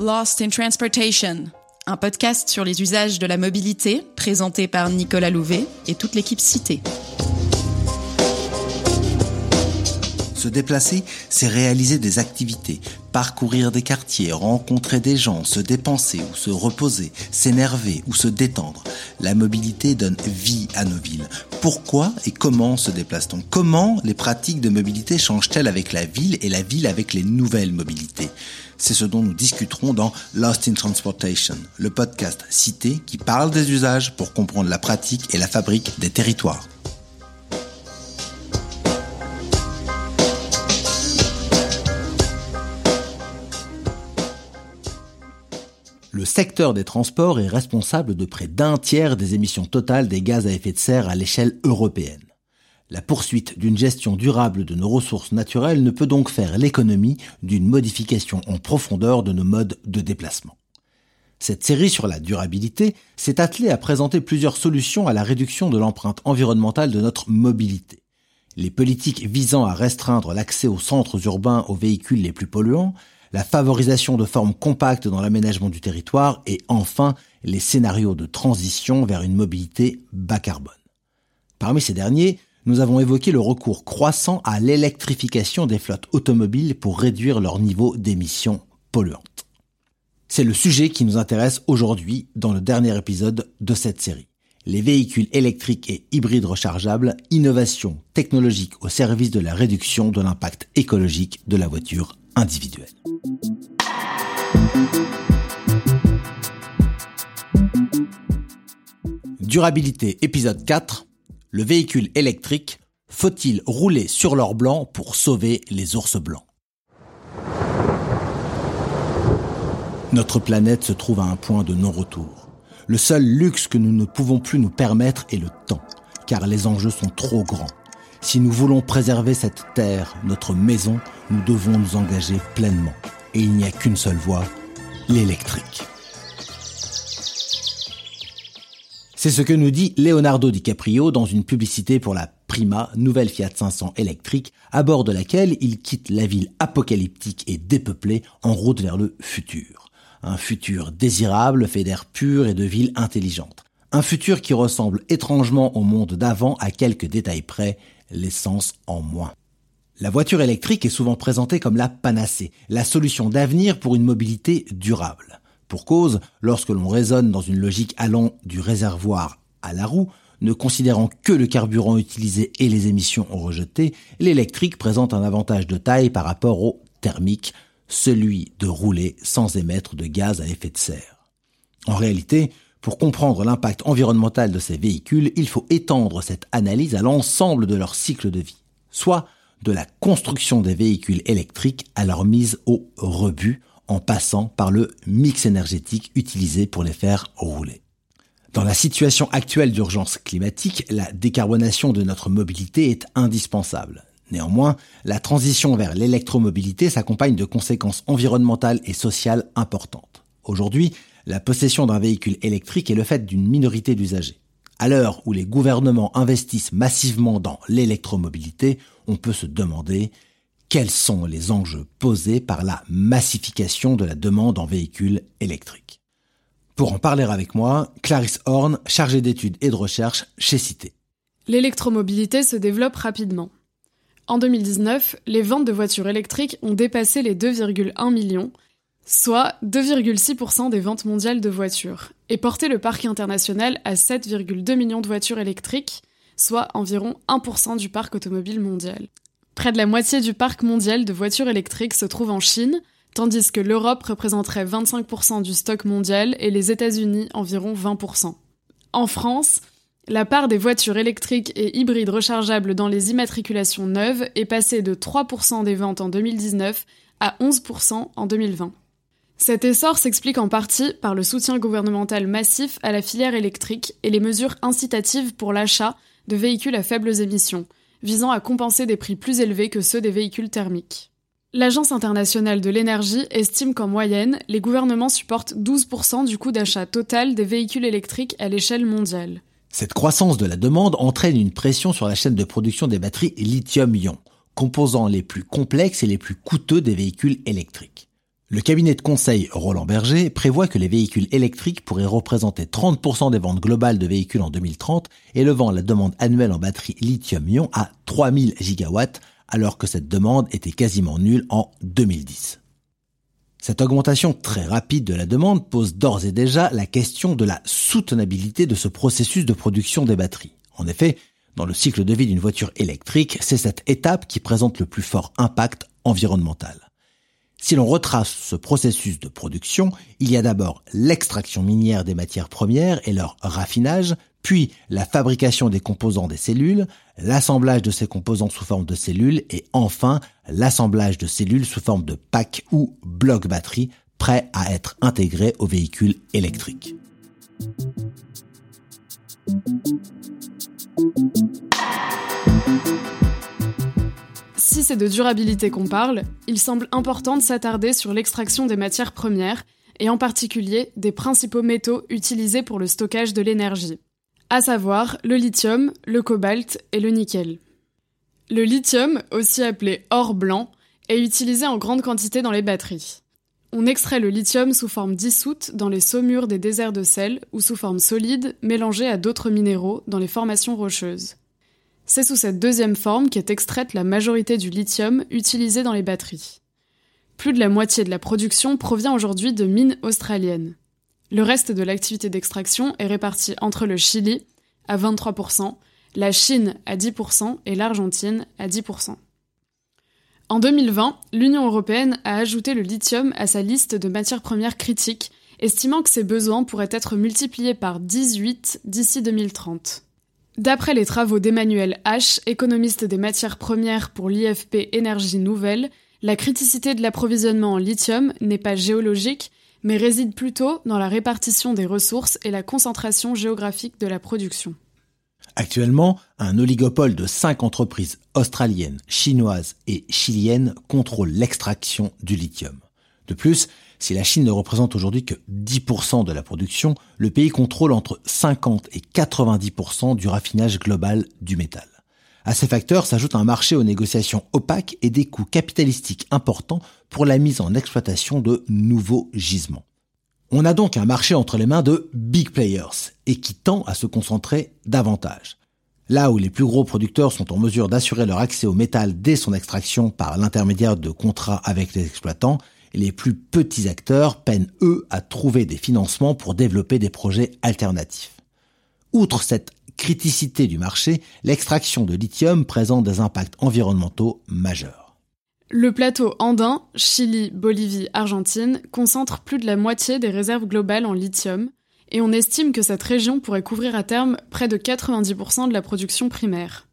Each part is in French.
Lost in Transportation, un podcast sur les usages de la mobilité présenté par Nicolas Louvet et toute l'équipe citée. Se déplacer, c'est réaliser des activités, parcourir des quartiers, rencontrer des gens, se dépenser ou se reposer, s'énerver ou se détendre. La mobilité donne vie à nos villes. Pourquoi et comment se déplace-t-on? Comment les pratiques de mobilité changent-elles avec la ville et la ville avec les nouvelles mobilités? C'est ce dont nous discuterons dans Lost in Transportation, le podcast cité qui parle des usages pour comprendre la pratique et la fabrique des territoires. Secteur des transports est responsable de près d'un tiers des émissions totales des gaz à effet de serre à l'échelle européenne. La poursuite d'une gestion durable de nos ressources naturelles ne peut donc faire l'économie d'une modification en profondeur de nos modes de déplacement. Cette série sur la durabilité s'est attelée à présenter plusieurs solutions à la réduction de l'empreinte environnementale de notre mobilité. Les politiques visant à restreindre l'accès aux centres urbains aux véhicules les plus polluants, la favorisation de formes compactes dans l'aménagement du territoire et enfin les scénarios de transition vers une mobilité bas carbone. Parmi ces derniers, nous avons évoqué le recours croissant à l'électrification des flottes automobiles pour réduire leur niveau d'émissions polluantes. C'est le sujet qui nous intéresse aujourd'hui dans le dernier épisode de cette série. Les véhicules électriques et hybrides rechargeables, innovation technologique au service de la réduction de l'impact écologique de la voiture individuelle. Durabilité épisode 4. Le véhicule électrique, faut-il rouler sur l'or blanc pour sauver les ours blancs? Notre planète se trouve à un point de non-retour. Le seul luxe que nous ne pouvons plus nous permettre est le temps, car les enjeux sont trop grands. Si nous voulons préserver cette terre, notre maison, nous devons nous engager pleinement. Et il n'y a qu'une seule voie, l'électrique. C'est ce que nous dit Leonardo DiCaprio dans une publicité pour la Prima, nouvelle Fiat 500 électrique, à bord de laquelle il quitte la ville apocalyptique et dépeuplée en route vers le futur. Un futur désirable, fait d'air pur et de villes intelligentes. Un futur qui ressemble étrangement au monde d'avant à quelques détails près, l'essence en moins. La voiture électrique est souvent présentée comme la panacée, la solution d'avenir pour une mobilité durable. Pour cause, lorsque l'on raisonne dans une logique allant du réservoir à la roue, ne considérant que le carburant utilisé et les émissions rejetées, l'électrique présente un avantage de taille par rapport au thermique, celui de rouler sans émettre de gaz à effet de serre. En réalité, pour comprendre l'impact environnemental de ces véhicules, il faut étendre cette analyse à l'ensemble de leur cycle de vie, soit de la construction des véhicules électriques à leur mise au rebut en passant par le mix énergétique utilisé pour les faire rouler. Dans la situation actuelle d'urgence climatique, la décarbonation de notre mobilité est indispensable. Néanmoins, la transition vers l'électromobilité s'accompagne de conséquences environnementales et sociales importantes. Aujourd'hui, la possession d'un véhicule électrique est le fait d'une minorité d'usagers. À l'heure où les gouvernements investissent massivement dans l'électromobilité, on peut se demander quels sont les enjeux posés par la massification de la demande en véhicules électriques. Pour en parler avec moi, Clarisse Horn, chargée d'études et de recherche chez Cité. L'électromobilité se développe rapidement. En 2019, les ventes de voitures électriques ont dépassé les 2,1 millions, soit 2,6% des ventes mondiales de voitures, et porté le parc international à 7,2 millions de voitures électriques, soit environ 1% du parc automobile mondial. Près de la moitié du parc mondial de voitures électriques se trouve en Chine, tandis que l'Europe représenterait 25% du stock mondial et les États-Unis environ 20%. En France, la part des voitures électriques et hybrides rechargeables dans les immatriculations neuves est passée de 3% des ventes en 2019 à 11% en 2020. Cet essor s'explique en partie par le soutien gouvernemental massif à la filière électrique et les mesures incitatives pour l'achat de véhicules à faibles émissions, visant à compenser des prix plus élevés que ceux des véhicules thermiques. L'Agence internationale de l'énergie estime qu'en moyenne, les gouvernements supportent 12% du coût d'achat total des véhicules électriques à l'échelle mondiale. Cette croissance de la demande entraîne une pression sur la chaîne de production des batteries lithium-ion, composants les plus complexes et les plus coûteux des véhicules électriques. Le cabinet de conseil Roland Berger prévoit que les véhicules électriques pourraient représenter 30% des ventes globales de véhicules en 2030, élevant la demande annuelle en batterie lithium-ion à 3000 gigawatts, alors que cette demande était quasiment nulle en 2010. Cette augmentation très rapide de la demande pose d'ores et déjà la question de la soutenabilité de ce processus de production des batteries. En effet, dans le cycle de vie d'une voiture électrique, c'est cette étape qui présente le plus fort impact environnemental. Si l'on retrace ce processus de production, il y a d'abord l'extraction minière des matières premières et leur raffinage, puis la fabrication des composants des cellules, l'assemblage de ces composants sous forme de cellules et enfin l'assemblage de cellules sous forme de pack ou bloc batterie prêts à être intégrés aux véhicules électriques. C'est de durabilité qu'on parle, il semble important de s'attarder sur l'extraction des matières premières, et en particulier des principaux métaux utilisés pour le stockage de l'énergie, à savoir le lithium, le cobalt et le nickel. Le lithium, aussi appelé or blanc, est utilisé en grande quantité dans les batteries. On extrait le lithium sous forme dissoute dans les saumures des déserts de sel ou sous forme solide mélangée à d'autres minéraux dans les formations rocheuses. C'est sous cette deuxième forme qu'est extraite la majorité du lithium utilisé dans les batteries. Plus de la moitié de la production provient aujourd'hui de mines australiennes. Le reste de l'activité d'extraction est réparti entre le Chili, à 23%, la Chine à 10% et l'Argentine à 10%. En 2020, l'Union européenne a ajouté le lithium à sa liste de matières premières critiques, estimant que ses besoins pourraient être multipliés par 18 d'ici 2030. D'après les travaux d'Emmanuel H., économiste des matières premières pour l'IFP Énergie Nouvelle, la criticité de l'approvisionnement en lithium n'est pas géologique, mais réside plutôt dans la répartition des ressources et la concentration géographique de la production. Actuellement, un oligopole de cinq entreprises australiennes, chinoises et chiliennes contrôle l'extraction du lithium. De plus, si la Chine ne représente aujourd'hui que 10% de la production, le pays contrôle entre 50 et 90% du raffinage global du métal. À ces facteurs s'ajoute un marché aux négociations opaques et des coûts capitalistiques importants pour la mise en exploitation de nouveaux gisements. On a donc un marché entre les mains de big players et qui tend à se concentrer davantage. Là où les plus gros producteurs sont en mesure d'assurer leur accès au métal dès son extraction par l'intermédiaire de contrats avec les exploitants, les plus petits acteurs peinent, eux, à trouver des financements pour développer des projets alternatifs. Outre cette criticité du marché, l'extraction de lithium présente des impacts environnementaux majeurs. Le plateau andin, Chili, Bolivie, Argentine, concentre plus de la moitié des réserves globales en lithium, et on estime que cette région pourrait couvrir à terme près de 90% de la production primaire.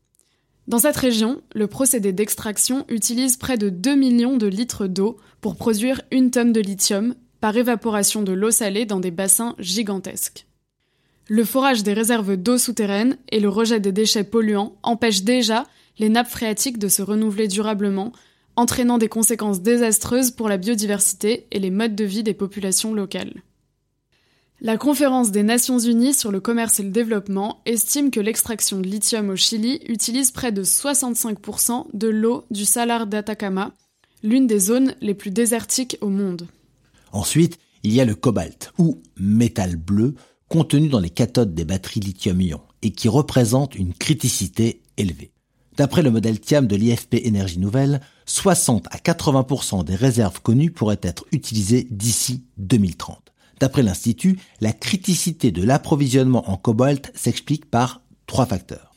Dans cette région, le procédé d'extraction utilise près de 2 millions de litres d'eau pour produire une tonne de lithium par évaporation de l'eau salée dans des bassins gigantesques. Le forage des réserves d'eau souterraines et le rejet des déchets polluants empêchent déjà les nappes phréatiques de se renouveler durablement, entraînant des conséquences désastreuses pour la biodiversité et les modes de vie des populations locales. La conférence des Nations Unies sur le commerce et le développement estime que l'extraction de lithium au Chili utilise près de 65% de l'eau du Salar d'Atacama, l'une des zones les plus désertiques au monde. Ensuite, il y a le cobalt, ou métal bleu, contenu dans les cathodes des batteries lithium-ion, et qui représente une criticité élevée. D'après le modèle TIAM de l'IFP Énergie Nouvelle, 60 à 80% des réserves connues pourraient être utilisées d'ici 2030. D'après l'Institut, la criticité de l'approvisionnement en cobalt s'explique par trois facteurs.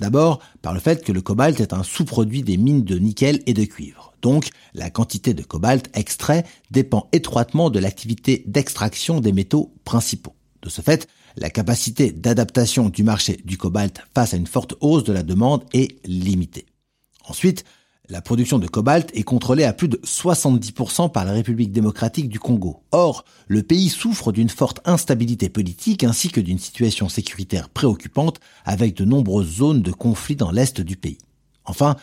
D'abord, par le fait que le cobalt est un sous-produit des mines de nickel et de cuivre. Donc, la quantité de cobalt extrait dépend étroitement de l'activité d'extraction des métaux principaux. De ce fait, la capacité d'adaptation du marché du cobalt face à une forte hausse de la demande est limitée. Ensuite, la production de cobalt est contrôlée à plus de 70% par la République démocratique du Congo. Or, le pays souffre d'une forte instabilité politique ainsi que d'une situation sécuritaire préoccupante avec de nombreuses zones de conflit dans l'est du pays. Enfin,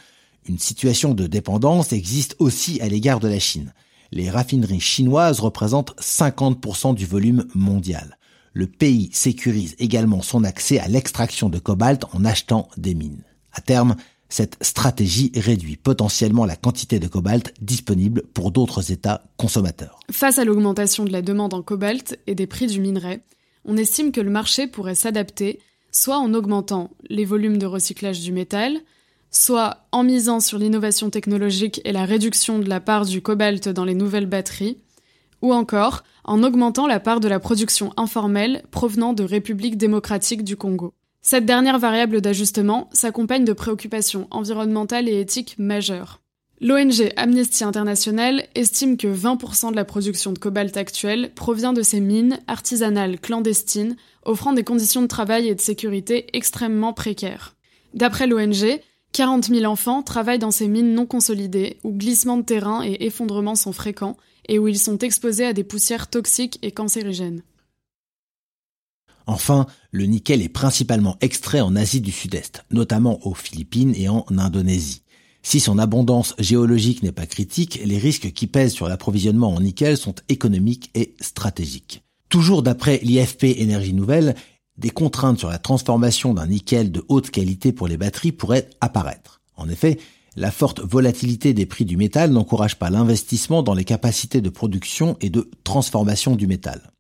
une situation de dépendance existe aussi à l'égard de la Chine. Les raffineries chinoises représentent 50% du volume mondial. Le pays sécurise également son accès à l'extraction de cobalt en achetant des mines. À terme, cette stratégie réduit potentiellement la quantité de cobalt disponible pour d'autres États consommateurs. Face à l'augmentation de la demande en cobalt et des prix du minerai, on estime que le marché pourrait s'adapter soit en augmentant les volumes de recyclage du métal, soit en misant sur l'innovation technologique et la réduction de la part du cobalt dans les nouvelles batteries, ou encore en augmentant la part de la production informelle provenant de République démocratique du Congo. Cette dernière variable d'ajustement s'accompagne de préoccupations environnementales et éthiques majeures. L'ONG Amnesty International estime que 20% de la production de cobalt actuelle provient de ces mines artisanales clandestines offrant des conditions de travail et de sécurité extrêmement précaires. D'après l'ONG, 40 000 enfants travaillent dans ces mines non consolidées où glissements de terrain et effondrements sont fréquents et où ils sont exposés à des poussières toxiques et cancérigènes. Enfin, le nickel est principalement extrait en Asie du Sud-Est, notamment aux Philippines et en Indonésie. Si son abondance géologique n'est pas critique, les risques qui pèsent sur l'approvisionnement en nickel sont économiques et stratégiques. Toujours d'après l'IFP Énergie Nouvelle, des contraintes sur la transformation d'un nickel de haute qualité pour les batteries pourraient apparaître. En effet, la forte volatilité des prix du métal n'encourage pas l'investissement dans les capacités de production et de transformation du métal.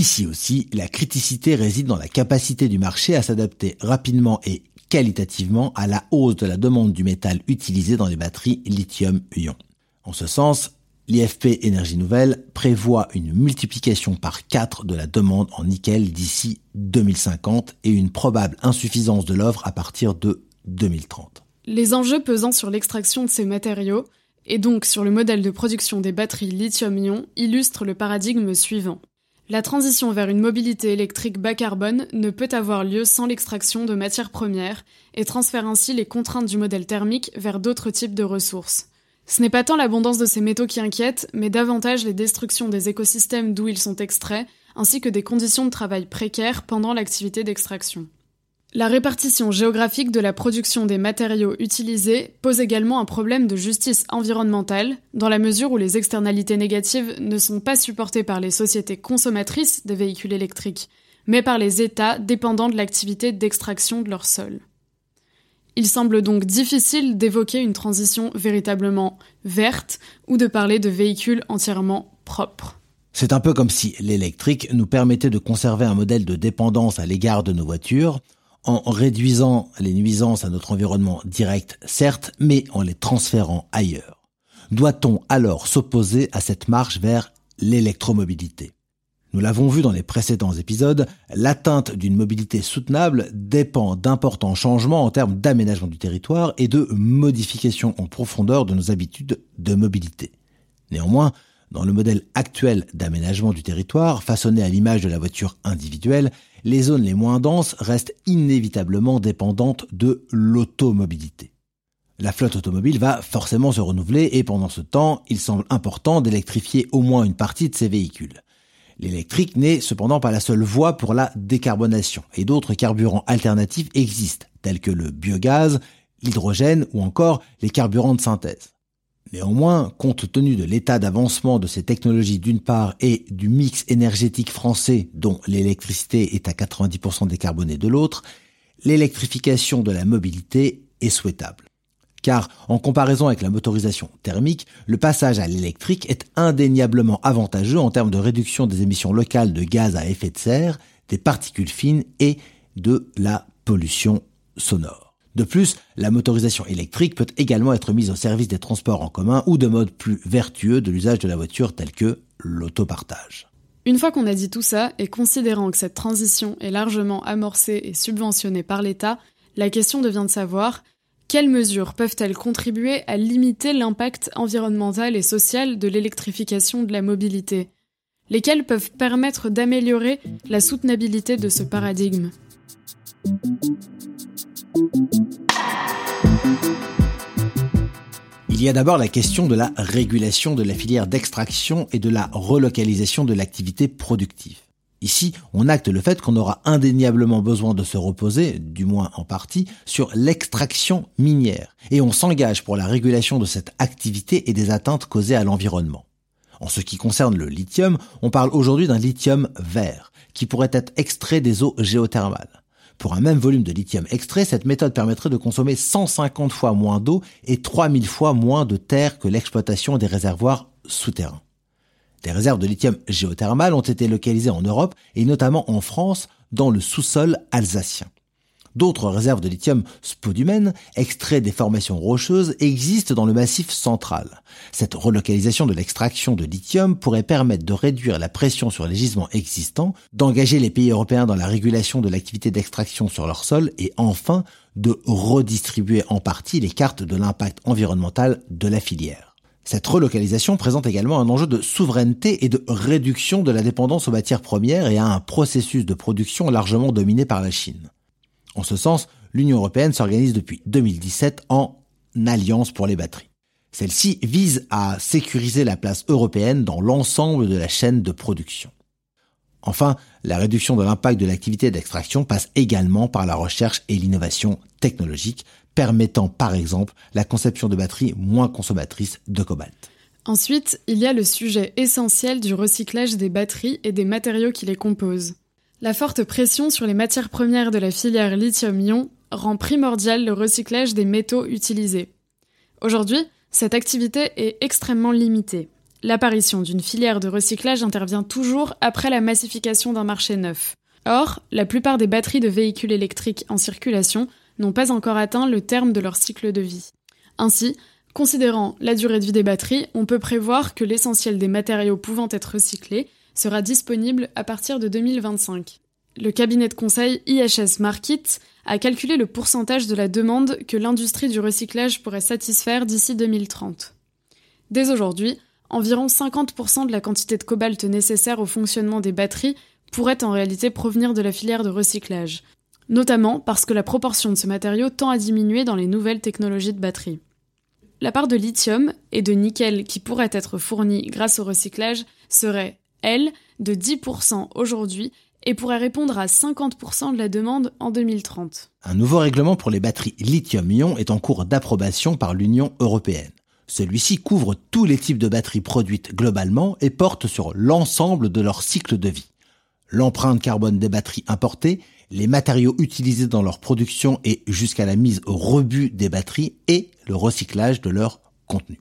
Ici aussi, la criticité réside dans la capacité du marché à s'adapter rapidement et qualitativement à la hausse de la demande du métal utilisé dans les batteries lithium-ion. En ce sens, l'IFP Énergie Nouvelle prévoit une multiplication par 4 de la demande en nickel d'ici 2050 et une probable insuffisance de l'offre à partir de 2030. Les enjeux pesant sur l'extraction de ces matériaux, et donc sur le modèle de production des batteries lithium-ion, illustrent le paradigme suivant. La transition vers une mobilité électrique bas carbone ne peut avoir lieu sans l'extraction de matières premières et transfère ainsi les contraintes du modèle thermique vers d'autres types de ressources. Ce n'est pas tant l'abondance de ces métaux qui inquiète, mais davantage les destructions des écosystèmes d'où ils sont extraits, ainsi que des conditions de travail précaires pendant l'activité d'extraction. La répartition géographique de la production des matériaux utilisés pose également un problème de justice environnementale, dans la mesure où les externalités négatives ne sont pas supportées par les sociétés consommatrices des véhicules électriques, mais par les États dépendant de l'activité d'extraction de leur sol. Il semble donc difficile d'évoquer une transition véritablement verte ou de parler de véhicules entièrement propres. C'est un peu comme si l'électrique nous permettait de conserver un modèle de dépendance à l'égard de nos voitures, en réduisant les nuisances à notre environnement direct, certes, mais en les transférant ailleurs. Doit-on alors s'opposer à cette marche vers l'électromobilité? Nous l'avons vu dans les précédents épisodes, l'atteinte d'une mobilité soutenable dépend d'importants changements en termes d'aménagement du territoire et de modifications en profondeur de nos habitudes de mobilité. Néanmoins, dans le modèle actuel d'aménagement du territoire, façonné à l'image de la voiture individuelle, les zones les moins denses restent inévitablement dépendantes de l'automobilité. La flotte automobile va forcément se renouveler et pendant ce temps, il semble important d'électrifier au moins une partie de ces véhicules. L'électrique n'est cependant pas la seule voie pour la décarbonation et d'autres carburants alternatifs existent, tels que le biogaz, l'hydrogène ou encore les carburants de synthèse. Néanmoins, compte tenu de l'état d'avancement de ces technologies d'une part et du mix énergétique français dont l'électricité est à 90% décarbonée de l'autre, l'électrification de la mobilité est souhaitable. Car en comparaison avec la motorisation thermique, le passage à l'électrique est indéniablement avantageux en termes de réduction des émissions locales de gaz à effet de serre, des particules fines et de la pollution sonore. De plus, la motorisation électrique peut également être mise au service des transports en commun ou de modes plus vertueux de l'usage de la voiture tels que l'autopartage. Une fois qu'on a dit tout ça, et considérant que cette transition est largement amorcée et subventionnée par l'État, la question devient de savoir quelles mesures peuvent-elles contribuer à limiter l'impact environnemental et social de l'électrification de la mobilité? Lesquelles peuvent permettre d'améliorer la soutenabilité de ce paradigme? Il y a d'abord la question de la régulation de la filière d'extraction et de la relocalisation de l'activité productive. Ici, on acte le fait qu'on aura indéniablement besoin de se reposer, du moins en partie, sur l'extraction minière, et on s'engage pour la régulation de cette activité et des atteintes causées à l'environnement. En ce qui concerne le lithium, on parle aujourd'hui d'un lithium vert, qui pourrait être extrait des eaux géothermales. Pour un même volume de lithium extrait, cette méthode permettrait de consommer 150 fois moins d'eau et 3000 fois moins de terre que l'exploitation des réservoirs souterrains. Des réserves de lithium géothermal ont été localisées en Europe et notamment en France dans le sous-sol alsacien. D'autres réserves de lithium spodumène, extraits des formations rocheuses, existent dans le massif central. Cette relocalisation de l'extraction de lithium pourrait permettre de réduire la pression sur les gisements existants, d'engager les pays européens dans la régulation de l'activité d'extraction sur leur sol et enfin de redistribuer en partie les cartes de l'impact environnemental de la filière. Cette relocalisation présente également un enjeu de souveraineté et de réduction de la dépendance aux matières premières et à un processus de production largement dominé par la Chine. En ce sens, l'Union européenne s'organise depuis 2017 en alliance pour les batteries. Celle-ci vise à sécuriser la place européenne dans l'ensemble de la chaîne de production. Enfin, la réduction de l'impact de l'activité d'extraction passe également par la recherche et l'innovation technologique, permettant par exemple la conception de batteries moins consommatrices de cobalt. Ensuite, il y a le sujet essentiel du recyclage des batteries et des matériaux qui les composent. La forte pression sur les matières premières de la filière lithium-ion rend primordial le recyclage des métaux utilisés. Aujourd'hui, cette activité est extrêmement limitée. L'apparition d'une filière de recyclage intervient toujours après la massification d'un marché neuf. Or, la plupart des batteries de véhicules électriques en circulation n'ont pas encore atteint le terme de leur cycle de vie. Ainsi, considérant la durée de vie des batteries, on peut prévoir que l'essentiel des matériaux pouvant être recyclés sera disponible à partir de 2025. Le cabinet de conseil IHS Markit a calculé le pourcentage de la demande que l'industrie du recyclage pourrait satisfaire d'ici 2030. Dès aujourd'hui, environ 50% de la quantité de cobalt nécessaire au fonctionnement des batteries pourrait en réalité provenir de la filière de recyclage, notamment parce que la proportion de ce matériau tend à diminuer dans les nouvelles technologies de batterie. La part de lithium et de nickel qui pourrait être fournie grâce au recyclage serait elle, de 10% aujourd'hui et pourrait répondre à 50% de la demande en 2030. Un nouveau règlement pour les batteries lithium-ion est en cours d'approbation par l'Union européenne. Celui-ci couvre tous les types de batteries produites globalement et porte sur l'ensemble de leur cycle de vie. L'empreinte carbone des batteries importées, les matériaux utilisés dans leur production et jusqu'à la mise au rebut des batteries et le recyclage de leur contenu.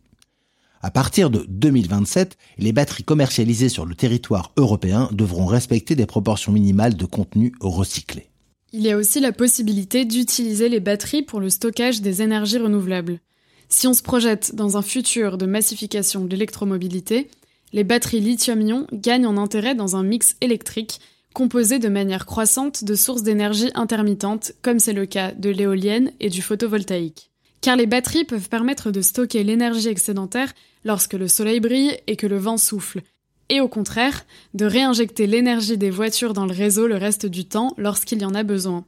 À partir de 2027, les batteries commercialisées sur le territoire européen devront respecter des proportions minimales de contenu recyclé. Il y a aussi la possibilité d'utiliser les batteries pour le stockage des énergies renouvelables. Si on se projette dans un futur de massification de l'électromobilité, les batteries lithium-ion gagnent en intérêt dans un mix électrique composé de manière croissante de sources d'énergie intermittentes, comme c'est le cas de l'éolienne et du photovoltaïque. Car les batteries peuvent permettre de stocker l'énergie excédentaire lorsque le soleil brille et que le vent souffle, et au contraire, de réinjecter l'énergie des voitures dans le réseau le reste du temps lorsqu'il y en a besoin.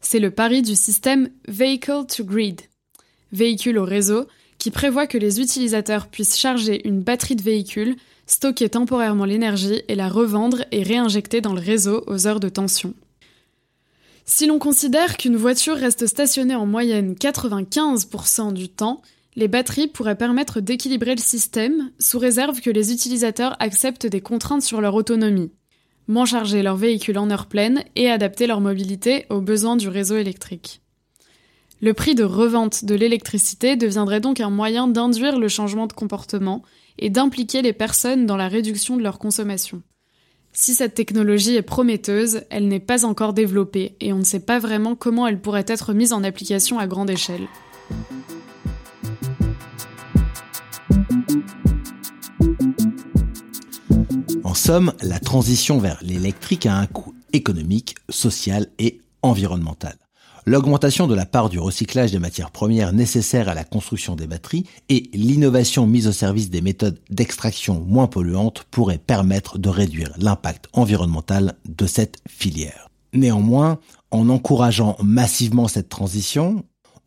C'est le pari du système Vehicle to Grid, véhicule au réseau, qui prévoit que les utilisateurs puissent charger une batterie de véhicule, stocker temporairement l'énergie et la revendre et réinjecter dans le réseau aux heures de tension. Si l'on considère qu'une voiture reste stationnée en moyenne 95% du temps, les batteries pourraient permettre d'équilibrer le système, sous réserve que les utilisateurs acceptent des contraintes sur leur autonomie, moins charger leur véhicule en heure pleine et adapter leur mobilité aux besoins du réseau électrique. Le prix de revente de l'électricité deviendrait donc un moyen d'induire le changement de comportement et d'impliquer les personnes dans la réduction de leur consommation. Si cette technologie est prometteuse, elle n'est pas encore développée et on ne sait pas vraiment comment elle pourrait être mise en application à grande échelle. Somme, la transition vers l'électrique a un coût économique, social et environnemental. L'augmentation de la part du recyclage des matières premières nécessaires à la construction des batteries et l'innovation mise au service des méthodes d'extraction moins polluantes pourraient permettre de réduire l'impact environnemental de cette filière. Néanmoins, en encourageant massivement cette transition,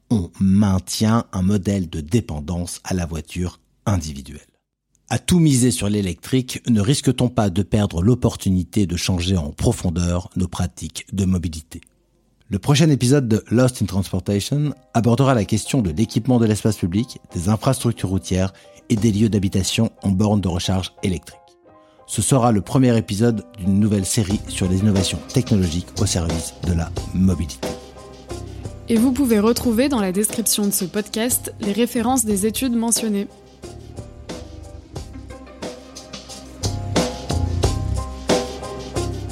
on maintient un modèle de dépendance à la voiture individuelle. À tout miser sur l'électrique, ne risque-t-on pas de perdre l'opportunité de changer en profondeur nos pratiques de mobilité? Le prochain épisode de Lost in Transportation abordera la question de l'équipement de l'espace public, des infrastructures routières et des lieux d'habitation en borne de recharge électrique. Ce sera le premier épisode d'une nouvelle série sur les innovations technologiques au service de la mobilité. Et vous pouvez retrouver dans la description de ce podcast les références des études mentionnées.